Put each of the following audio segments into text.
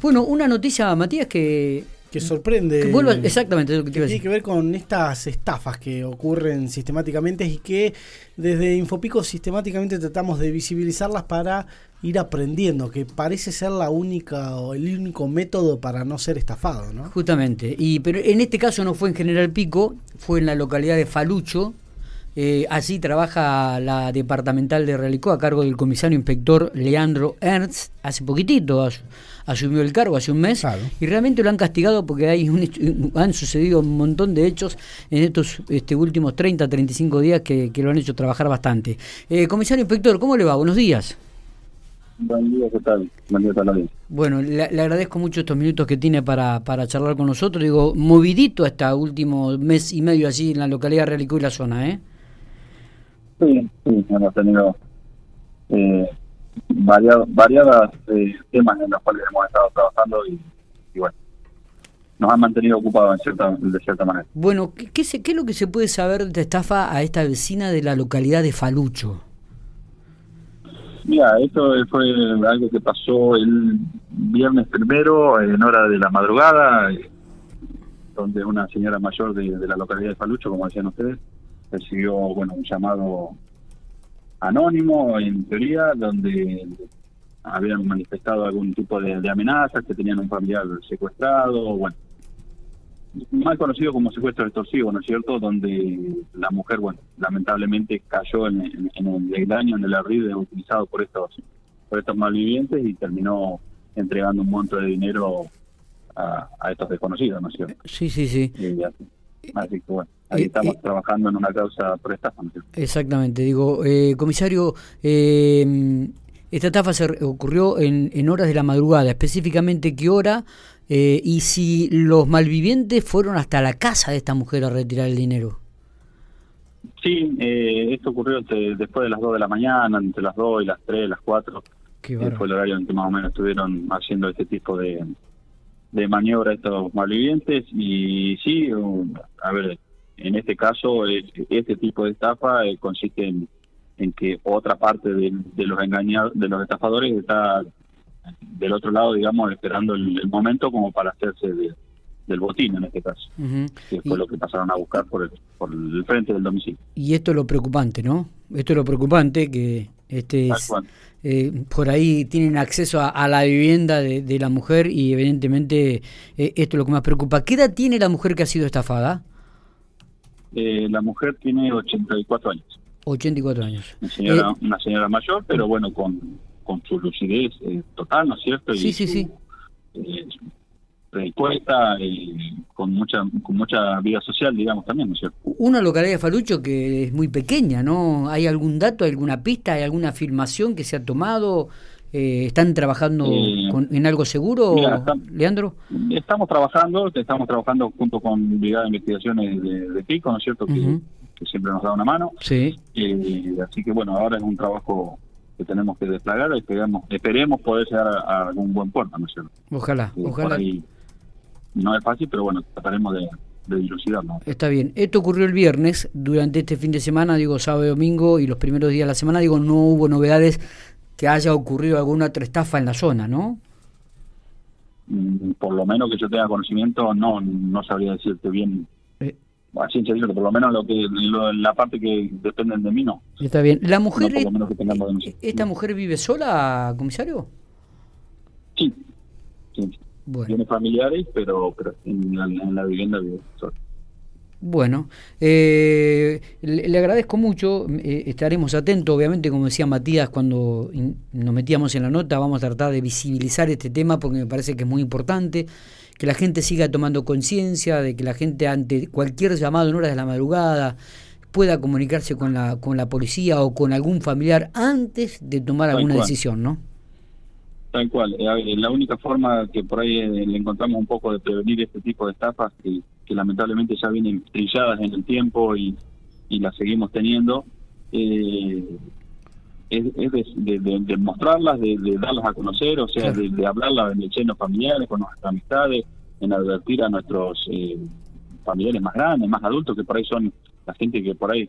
Bueno, una noticia, Matías, que... Que sorprende. Que vuelva, exactamente, lo que, tiene que ver con estas estafas que ocurren sistemáticamente y que desde Infopico sistemáticamente tratamos de visibilizarlas para ir aprendiendo, que parece ser la única o el único método para no ser estafado, ¿no? Justamente. Y pero en este caso no fue en General Pico, fue en la localidad de Falucho, eh, así trabaja la departamental de Realicó a cargo del comisario inspector Leandro Ernst. Hace poquitito asumió el cargo, hace un mes, y realmente lo han castigado porque hay han sucedido un montón de hechos en estos este, últimos 30, 35 días que, lo han hecho trabajar bastante. Eh, comisario inspector, ¿cómo le va? Buenos días. Buen día, ¿qué tal? Buen día Bueno, le, agradezco mucho estos minutos que tiene para, para charlar con nosotros. Digo, movidito hasta último mes y medio allí en la localidad de Realicó y la zona, ¿eh? Sí, sí, hemos tenido eh, variadas eh, temas en los cuales hemos estado trabajando y, bueno, nos han mantenido ocupados en cierta, de cierta manera. Bueno, ¿qué, qué, ¿qué es lo que se puede saber de estafa a esta vecina de la localidad de Falucho? Mira, esto fue algo que pasó el viernes primero, en hora de la madrugada, eh, donde una señora mayor de, de la localidad de Falucho, como decían ustedes, recibió bueno un llamado anónimo en teoría donde habían manifestado algún tipo de, amenazas que tenían un familiar secuestrado bueno mal conocido como secuestro extorsivo no es cierto donde la mujer bueno lamentablemente cayó en, el daño en el arribe utilizado por estos por estos malvivientes y terminó entregando un monto de dinero a, estos desconocidos no es cierto sí sí sí. Así que bueno Ahí eh, estamos eh, trabajando en una causa por estafa. Exactamente, digo, eh, comisario, eh, esta estafa se ocurrió en, en, horas de la madrugada, específicamente qué hora y si los malvivientes fueron hasta la casa de esta mujer a retirar el dinero. Sí, esto ocurrió después de las 2 de la mañana, entre las 2 y las 3, las 4. fue el horario en que más o menos estuvieron haciendo este tipo de, de maniobra estos malvivientes y sí, a ver, en este caso, este tipo de estafa eh, consiste en, que otra parte de, los engañados, de los estafadores está del otro lado, digamos, esperando el, momento como para hacerse del botín en este caso, que fue lo que pasaron a buscar por el, por el frente del domicilio. Y esto es lo preocupante, ¿no? Esto es lo preocupante, que este eh, por ahí tienen acceso a, la vivienda de, la mujer y evidentemente eh, esto es lo que más preocupa. ¿Qué edad tiene la mujer que ha sido estafada? Eh, la mujer tiene 84 años. 84 años. Una señora, eh, una señora mayor, pero bueno, con, con su lucidez eh, total, ¿no es cierto? Sí, sí, sí. Predispuesta y con mucha con mucha vida social, digamos, también, ¿no es cierto? Una localidad de Falucho que es muy pequeña, ¿no? ¿Hay algún dato, alguna pista, hay alguna filmación que se ha tomado? Eh, ¿Están trabajando eh, en algo seguro, Leandro? Estamos trabajando, estamos trabajando junto con Brigada de Investigaciones de, Pico, ¿no es cierto? que, siempre nos da una mano. Sí. Eh, así que bueno, ahora es un trabajo que tenemos que desplegar y esperemos, esperemos poder llegar a, algún buen puerto, ¿no es cierto? Ojalá, ojalá. no es fácil, pero bueno, trataremos de, de dilucidarlo. Está bien. Esto ocurrió el viernes, durante este fin de semana, digo sábado y domingo y los primeros días de la semana, digo, no hubo novedades que haya ocurrido alguna otra estafa en la zona, ¿no? Mm, por lo menos que yo tenga conocimiento, no, no sabría decirte bien. Eh. A ciencia por lo menos lo que la parte que dependen de mí no. Está bien. ¿La mujer, esta mujer vive sola, comisario? Sí. Tiene familiares, pero, pero en, la, en la vivienda vive sola. Bueno, eh, le, agradezco mucho, eh, estaremos atentos, obviamente, como decía Matías, cuando nos metíamos en la nota, vamos a tratar de visibilizar este tema porque me parece que es muy importante, que la gente siga tomando conciencia, de que la gente ante cualquier llamado en horas de la madrugada pueda comunicarse con la, con la policía o con algún familiar antes de tomar alguna decisión, ¿no? Tal cual, eh, la única forma que por ahí le encontramos un poco de prevenir este tipo de estafas que que lamentablemente ya vienen trilladas en el tiempo y, y las seguimos teniendo, eh, es, de, mostrarlas, de, darlas a conocer, o sea, de, hablarlas en el seno familiares, con nuestras amistades, en advertir a nuestros eh, familiares más grandes, más adultos, que por ahí son la gente que por ahí,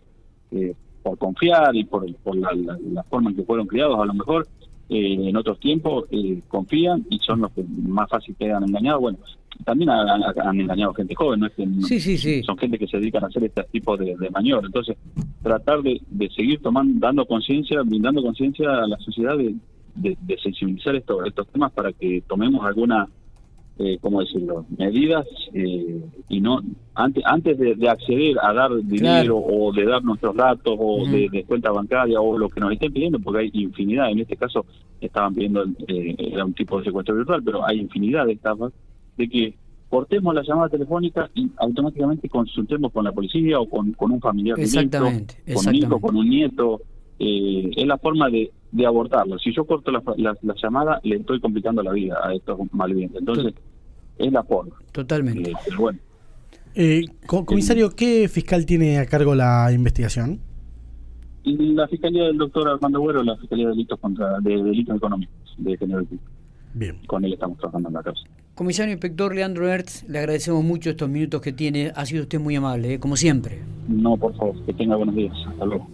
eh, por confiar y por, por la, forma en que fueron criados, a lo mejor en otros tiempos confían y son los que más fácil quedan engañados. Bueno, también han, engañado gente joven, ¿no? Es que sí, sí, sí. son gente que se dedican a hacer este tipo de, de maniobras. Entonces, tratar de, seguir tomando, dando conciencia, brindando conciencia a la sociedad de, de, sensibilizar estos, estos temas para que tomemos alguna eh, ¿cómo decirlo?, medidas eh, y no antes antes de, acceder a dar dinero o de dar nuestros datos o de, cuenta bancaria o lo que nos estén pidiendo, porque hay infinidad, en este caso estaban pidiendo, eh, era un tipo de secuestro virtual, pero hay infinidad de estafas, de que cortemos la llamada telefónica y automáticamente consultemos con la policía o con, con un familiar exactamente, con un hijo, con un nieto, eh, es la forma de, de abortarlo. Si yo corto la, la, llamada, le estoy complicando la vida a estos malvivientes. Entonces, es la forma. Totalmente. Eh, bueno. Eh, comisario, ¿qué fiscal tiene a cargo la investigación? La fiscalía del doctor Armando Güero, la fiscalía de delitos contra de delitos económicos de género Bien. Con él estamos trabajando en la causa. Comisario Inspector Leandro Hertz, le agradecemos mucho estos minutos que tiene. Ha sido usted muy amable, como siempre. No, por favor, que tenga buenos días. Hasta luego.